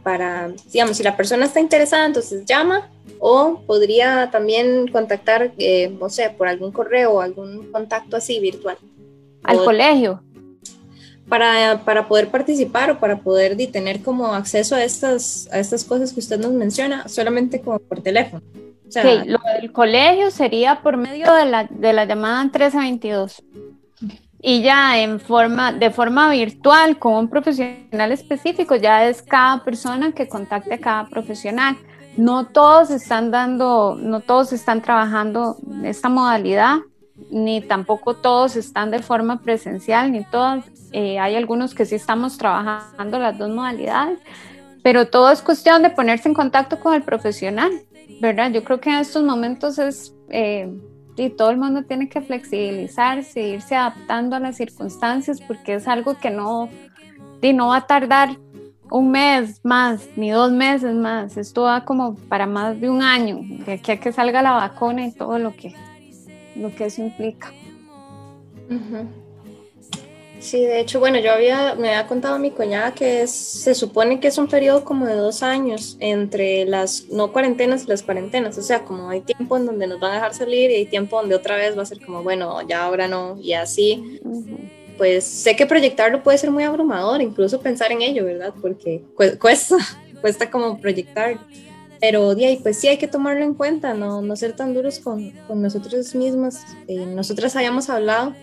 para, digamos, si la persona está interesada, entonces llama o podría también contactar, eh, no sé, por algún correo o algún contacto así virtual? Al colegio. Para, para, poder participar o para poder tener como acceso a estas, a estas cosas que usted nos menciona, solamente como por teléfono. O sea, lo del colegio sería por medio de la, de la llamada 1322 y ya en forma, de forma virtual con un profesional específico, ya es cada persona que contacte a cada profesional. No todos están dando, no todos están trabajando esta modalidad, ni tampoco todos están de forma presencial, ni todos. Eh, hay algunos que sí estamos trabajando las dos modalidades, pero todo es cuestión de ponerse en contacto con el profesional, ¿verdad? Yo creo que en estos momentos es eh, y todo el mundo tiene que flexibilizarse, irse adaptando a las circunstancias porque es algo que no, y no va a tardar un mes más, ni dos meses más. Esto va como para más de un año, de aquí a que salga la vacuna y todo lo que, lo que eso implica. Sí, de hecho, bueno, yo había, me había contado a mi cuñada que se supone que es un periodo como de dos años entre las no cuarentenas y las cuarentenas, o sea, como hay tiempo en donde nos van a dejar salir y hay tiempo donde otra vez va a ser como, bueno, ya ahora no, y así. Pues sé que proyectarlo puede ser muy abrumador, incluso pensar en ello, ¿verdad? Porque cuesta, cuesta como proyectar. Pero de ahí, pues sí hay que tomarlo en cuenta, no, no ser tan duros con, con nosotros mismas. Eh, nosotras habíamos hablado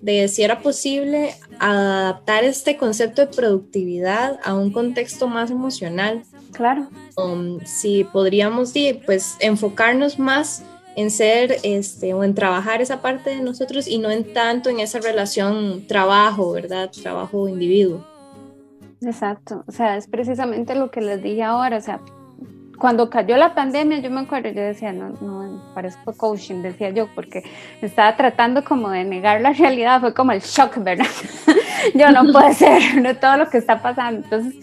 de si era posible adaptar este concepto de productividad a un contexto más emocional. Claro. Um, si podríamos pues, enfocarnos más en ser este, o en trabajar esa parte de nosotros y no en tanto en esa relación trabajo, ¿verdad? Trabajo-individuo. Exacto, o sea, es precisamente lo que les dije ahora, o sea, cuando cayó la pandemia, yo me acuerdo, yo decía, no, no, parezco coaching, decía yo, porque estaba tratando como de negar la realidad, fue como el shock, ¿verdad? yo no puede ser, no todo lo que está pasando. Entonces,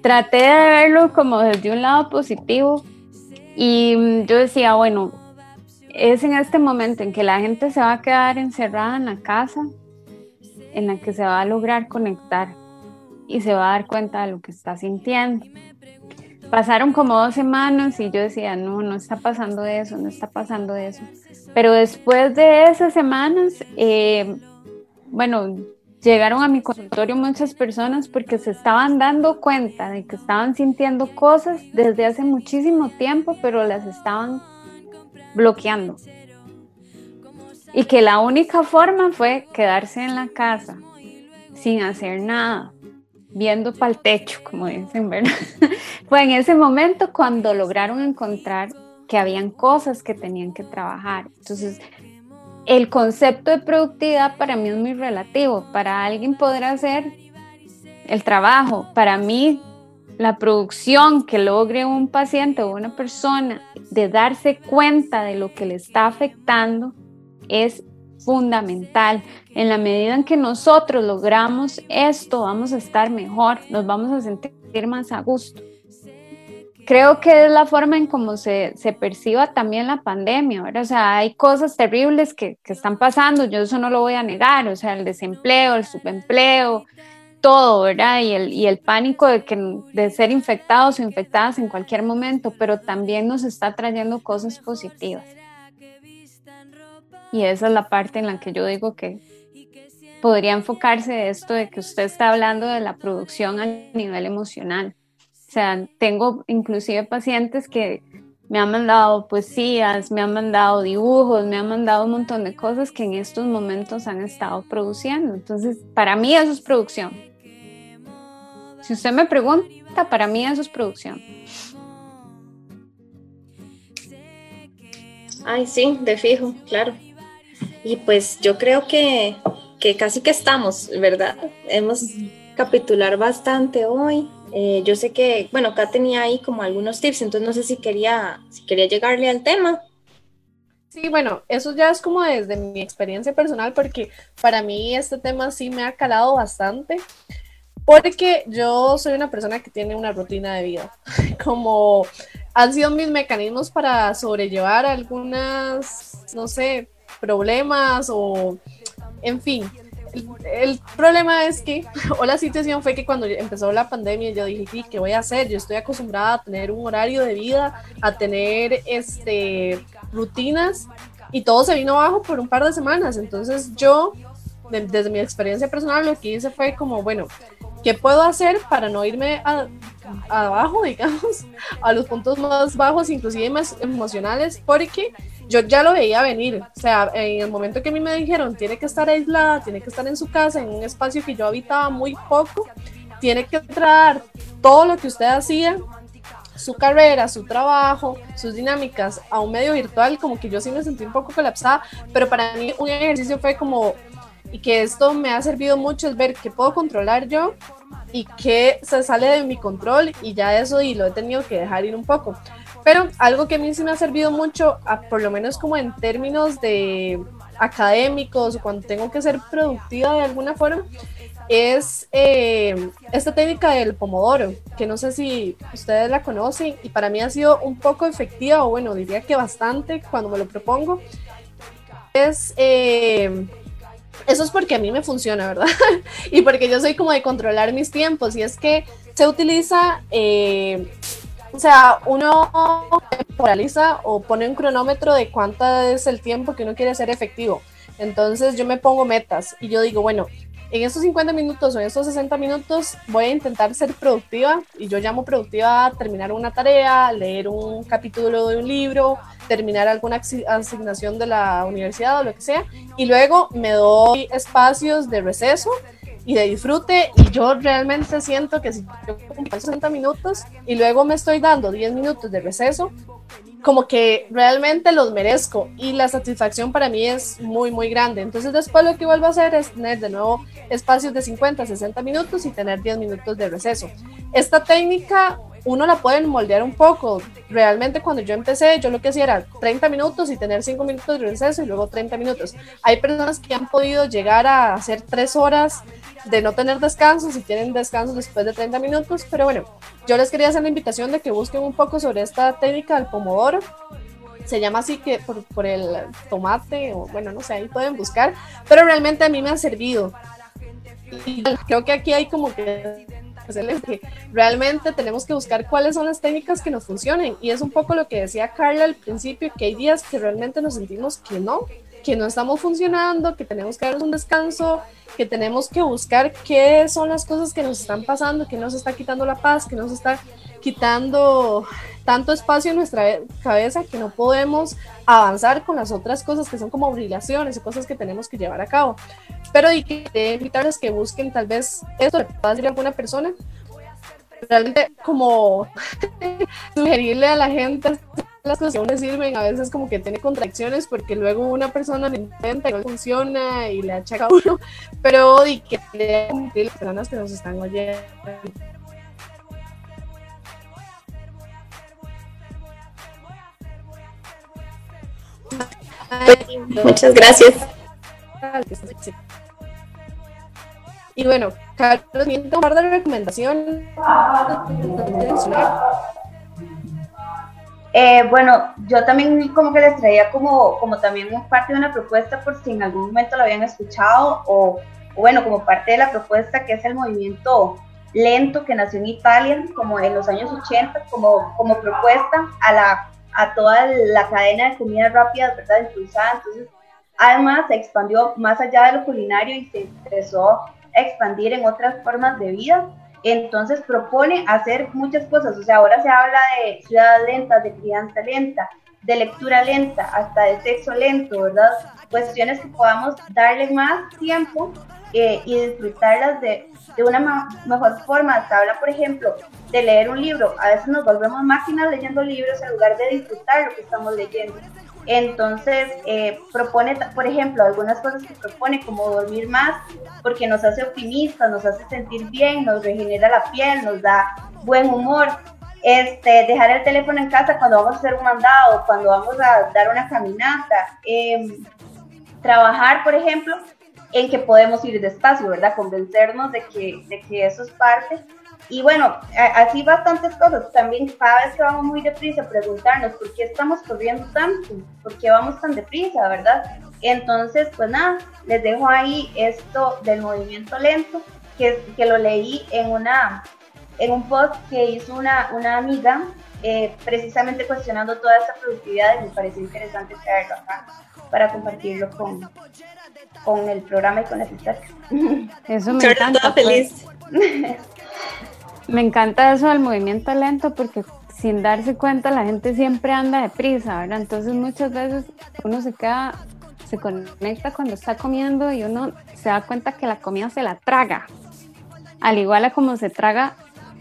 traté de verlo como desde un lado positivo y mm, yo decía, bueno, es en este momento en que la gente se va a quedar encerrada en la casa, en la que se va a lograr conectar y se va a dar cuenta de lo que está sintiendo pasaron como dos semanas y yo decía, no, no está pasando eso, no está pasando eso. Pero después de esas semanas, eh, bueno, llegaron a mi consultorio muchas personas porque se estaban dando cuenta de que estaban sintiendo cosas desde hace muchísimo tiempo, pero las estaban bloqueando. Y que la única forma fue quedarse en la casa sin hacer nada, viendo para el techo, como dicen, ¿verdad? Fue en ese momento cuando lograron encontrar que habían cosas que tenían que trabajar. Entonces, el concepto de productividad para mí es muy relativo. Para alguien podrá hacer el trabajo. Para mí, la producción que logre un paciente o una persona de darse cuenta de lo que le está afectando es fundamental. En la medida en que nosotros logramos esto, vamos a estar mejor, nos vamos a sentir más a gusto. Creo que es la forma en cómo se, se perciba también la pandemia, ¿verdad? O sea, hay cosas terribles que, que están pasando, yo eso no lo voy a negar, o sea, el desempleo, el subempleo, todo, ¿verdad? Y el, y el pánico de, que, de ser infectados o infectadas en cualquier momento, pero también nos está trayendo cosas positivas. Y esa es la parte en la que yo digo que podría enfocarse esto de que usted está hablando de la producción a nivel emocional. O sea, tengo inclusive pacientes que me han mandado poesías, me han mandado dibujos, me han mandado un montón de cosas que en estos momentos han estado produciendo. Entonces, para mí eso es producción. Si usted me pregunta, para mí eso es producción. Ay, sí, de fijo, claro. Y pues yo creo que, que casi que estamos, ¿verdad? Hemos capitular bastante hoy. Eh, yo sé que, bueno, acá tenía ahí como algunos tips, entonces no sé si quería, si quería llegarle al tema. Sí, bueno, eso ya es como desde mi experiencia personal, porque para mí este tema sí me ha calado bastante, porque yo soy una persona que tiene una rutina de vida, como han sido mis mecanismos para sobrellevar algunas, no sé, problemas o, en fin, el, problema es que, o la situación fue que cuando empezó la pandemia yo dije, sí, ¿qué voy a hacer? Yo estoy acostumbrada a tener un horario de vida, a tener este, rutinas y todo se vino abajo por un par de semanas. Entonces yo, desde mi experiencia personal, lo que hice fue como, bueno, ¿qué puedo hacer para no irme a, abajo, digamos, a los puntos más bajos, inclusive más emocionales? Porque yo ya lo veía venir. O sea, en el momento que a mí me dijeron, tiene que estar aislada, tiene que estar en su casa, en un espacio que yo habitaba muy poco, tiene que traer todo lo que usted hacía, su carrera, su trabajo, sus dinámicas a un medio virtual, como que yo sí me sentí un poco colapsada, pero para mí un ejercicio fue como, y que esto me ha servido mucho, es ver qué puedo controlar yo y qué se sale de mi control y ya eso y lo he tenido que dejar ir un poco. Pero algo que a mí sí me ha servido mucho, por lo menos como en términos de académicos, cuando tengo que ser productiva de alguna forma, es eh, esta técnica del pomodoro, que no sé si ustedes la conocen y para mí ha sido un poco efectiva, o bueno, diría que bastante cuando me lo propongo. Es, eh, eso es porque a mí me funciona, ¿verdad? y porque yo soy como de controlar mis tiempos y es que se utiliza... Eh, o sea, uno temporaliza o pone un cronómetro de cuánto es el tiempo que uno quiere ser efectivo. Entonces yo me pongo metas y yo digo, bueno, en estos 50 minutos o en estos 60 minutos voy a intentar ser productiva y yo llamo productiva a terminar una tarea, leer un capítulo de un libro, terminar alguna asignación de la universidad o lo que sea y luego me doy espacios de receso y de disfrute y yo realmente siento que si yo cumplo 60 minutos y luego me estoy dando 10 minutos de receso, como que realmente los merezco y la satisfacción para mí es muy, muy grande. Entonces después lo que vuelvo a hacer es tener de nuevo espacios de 50, 60 minutos y tener 10 minutos de receso. Esta técnica uno la puede moldear un poco. Realmente cuando yo empecé, yo lo que hacía era 30 minutos y tener 5 minutos de receso y luego 30 minutos. Hay personas que han podido llegar a hacer 3 horas de no tener descansos y tienen descansos después de 30 minutos, pero bueno, yo les quería hacer la invitación de que busquen un poco sobre esta técnica del pomodoro. Se llama así que por, por el tomate, o bueno, no sé, ahí pueden buscar, pero realmente a mí me ha servido. Y creo que aquí hay como que que realmente tenemos que buscar cuáles son las técnicas que nos funcionen. Y es un poco lo que decía Carla al principio, que hay días que realmente nos sentimos que no, que no estamos funcionando, que tenemos que darnos un descanso, que tenemos que buscar qué son las cosas que nos están pasando, que nos está quitando la paz, que nos está quitando tanto espacio en nuestra cabeza que no podemos avanzar con las otras cosas que son como obligaciones y cosas que tenemos que llevar a cabo. Pero y que invitarles que busquen tal vez esto le pueda a alguna persona, realmente como sugerirle a la gente las cosas que aún le sirven a veces como que tiene contradicciones porque luego una persona le intenta y no funciona y le achaca a uno, pero y que las personas que nos están oyendo. Muchas gracias. Y bueno, Carlos, un par de recomendaciones. Eh, bueno, yo también como que les traía como, como también parte de una propuesta por si en algún momento lo habían escuchado o, bueno, como parte de la propuesta que es el movimiento lento que nació en Italia como en los años 80 como, como propuesta a, la, a toda la cadena de comida rápida, ¿verdad? Impulsada. Entonces, además se expandió más allá de lo culinario y se empezó a expandir en otras formas de vida entonces propone hacer muchas cosas, o sea, ahora se habla de ciudades lentas, de crianza lenta, de lectura lenta hasta de sexo lento, ¿verdad? Cuestiones que podamos darle más tiempo eh, y disfrutarlas de, de una mejor forma. Se habla, por ejemplo, de leer un libro. A veces nos volvemos máquinas leyendo libros en lugar de disfrutar lo que estamos leyendo. Entonces, eh, propone, por ejemplo, algunas cosas que propone, como dormir más, porque nos hace optimistas, nos hace sentir bien, nos regenera la piel, nos da buen humor. Este, dejar el teléfono en casa cuando vamos a hacer un mandado, cuando vamos a dar una caminata. Em, trabajar, por ejemplo, en que podemos ir despacio, ¿verdad? Convencernos de que, de que eso es parte y bueno, así bastantes cosas. También cada vez que vamos muy deprisa, preguntarnos por qué estamos corriendo tanto, por qué vamos tan deprisa, ¿verdad? Entonces, pues nada, les dejo ahí esto del movimiento lento, que, que lo leí en, una, en un post que hizo una, una amiga, eh, precisamente cuestionando toda esa productividad y me pareció interesante traerlo acá para compartirlo con, con el programa y con las historias. Eso me encanta. Pues. feliz. Me encanta eso del movimiento lento porque sin darse cuenta la gente siempre anda deprisa, ¿verdad? Entonces muchas veces uno se queda, se conecta cuando está comiendo y uno se da cuenta que la comida se la traga. Al igual a como se traga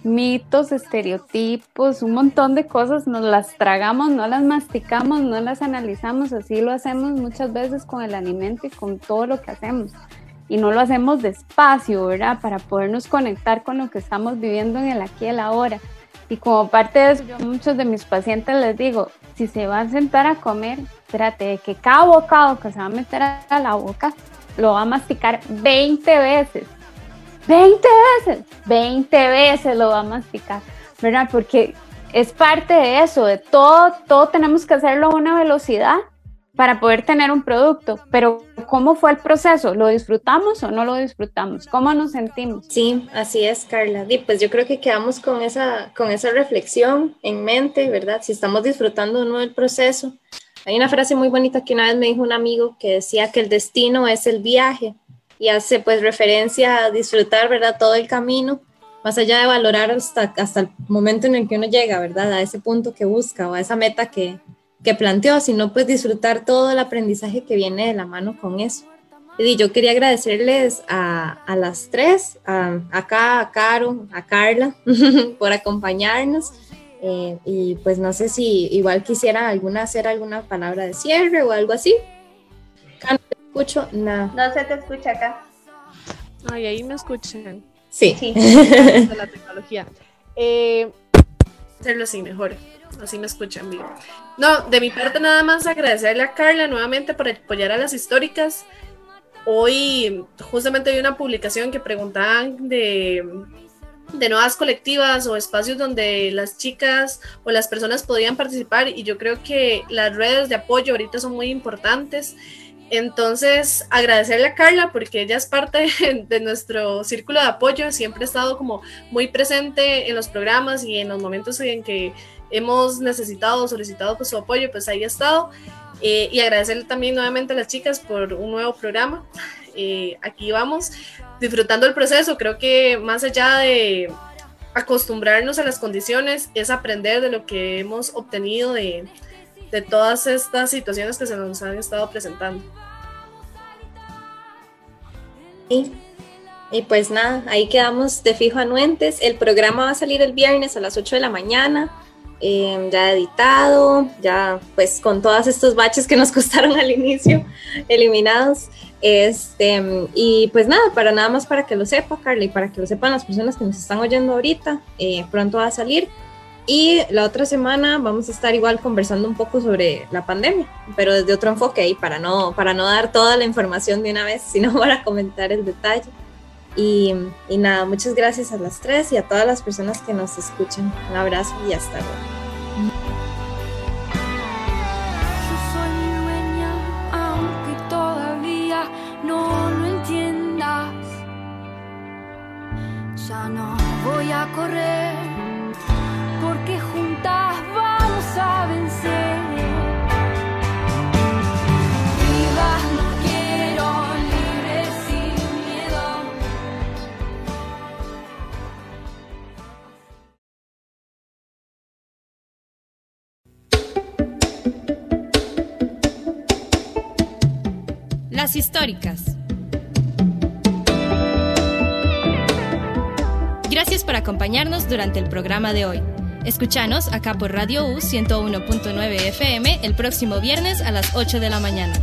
mitos, estereotipos, un montón de cosas, nos las tragamos, no las masticamos, no las analizamos, así lo hacemos muchas veces con el alimento y con todo lo que hacemos y no lo hacemos despacio, ¿verdad? Para podernos conectar con lo que estamos viviendo en el aquí y el ahora. Y como parte de eso, yo a muchos de mis pacientes les digo, si se van a sentar a comer, trate de que cada bocado que se va a meter a la boca, lo va a masticar 20 veces. 20 veces, 20 veces lo va a masticar, ¿verdad? Porque es parte de eso, de todo, todo tenemos que hacerlo a una velocidad para poder tener un producto, pero ¿cómo fue el proceso? ¿Lo disfrutamos o no lo disfrutamos? ¿Cómo nos sentimos? Sí, así es, Carla. Y pues yo creo que quedamos con esa, con esa reflexión en mente, ¿verdad? Si estamos disfrutando o no del proceso. Hay una frase muy bonita que una vez me dijo un amigo que decía que el destino es el viaje y hace pues referencia a disfrutar, ¿verdad? Todo el camino, más allá de valorar hasta, hasta el momento en el que uno llega, ¿verdad? A ese punto que busca o a esa meta que, que planteó, sino pues disfrutar todo el aprendizaje que viene de la mano con eso. Y yo quería agradecerles a, a las tres, a, acá a Caro, a Carla, por acompañarnos. Eh, y pues no sé si igual quisiera alguna hacer alguna palabra de cierre o algo así. no te escucho nada. No se te escucha acá. Ay, ahí me escuchan. Sí. sí. De la tecnología. Eh, hacerlo así mejor así me escuchan bien. No, de mi parte nada más agradecerle a Carla nuevamente por apoyar a las históricas. Hoy justamente vi una publicación que preguntaban de, de nuevas colectivas o espacios donde las chicas o las personas podían participar y yo creo que las redes de apoyo ahorita son muy importantes. Entonces, agradecerle a Carla porque ella es parte de nuestro círculo de apoyo, siempre ha estado como muy presente en los programas y en los momentos en que hemos necesitado, solicitado pues, su apoyo, pues ahí ha estado. Eh, y agradecerle también nuevamente a las chicas por un nuevo programa. Eh, aquí vamos disfrutando el proceso. Creo que más allá de acostumbrarnos a las condiciones, es aprender de lo que hemos obtenido de, de todas estas situaciones que se nos han estado presentando. Y, y pues nada, ahí quedamos de fijo anuentes. El programa va a salir el viernes a las 8 de la mañana. Em, ya editado, ya pues con todos estos baches que nos costaron al inicio, eliminados. Este, y pues nada, para nada más para que lo sepa, Carla, y para que lo sepan las personas que nos están oyendo ahorita, eh, pronto va a salir. Y la otra semana vamos a estar igual conversando un poco sobre la pandemia, pero desde otro enfoque y para no, para no dar toda la información de una vez, sino para comentar el detalle. Y, nada, muchas gracias a las tres y a todas las personas que nos escuchan. Un abrazo y hasta luego. Ya no voy a correr, Históricas. Gracias por acompañarnos durante el programa de hoy. Escuchanos acá por Radio U 101.9 FM el próximo viernes a las 8 de la mañana.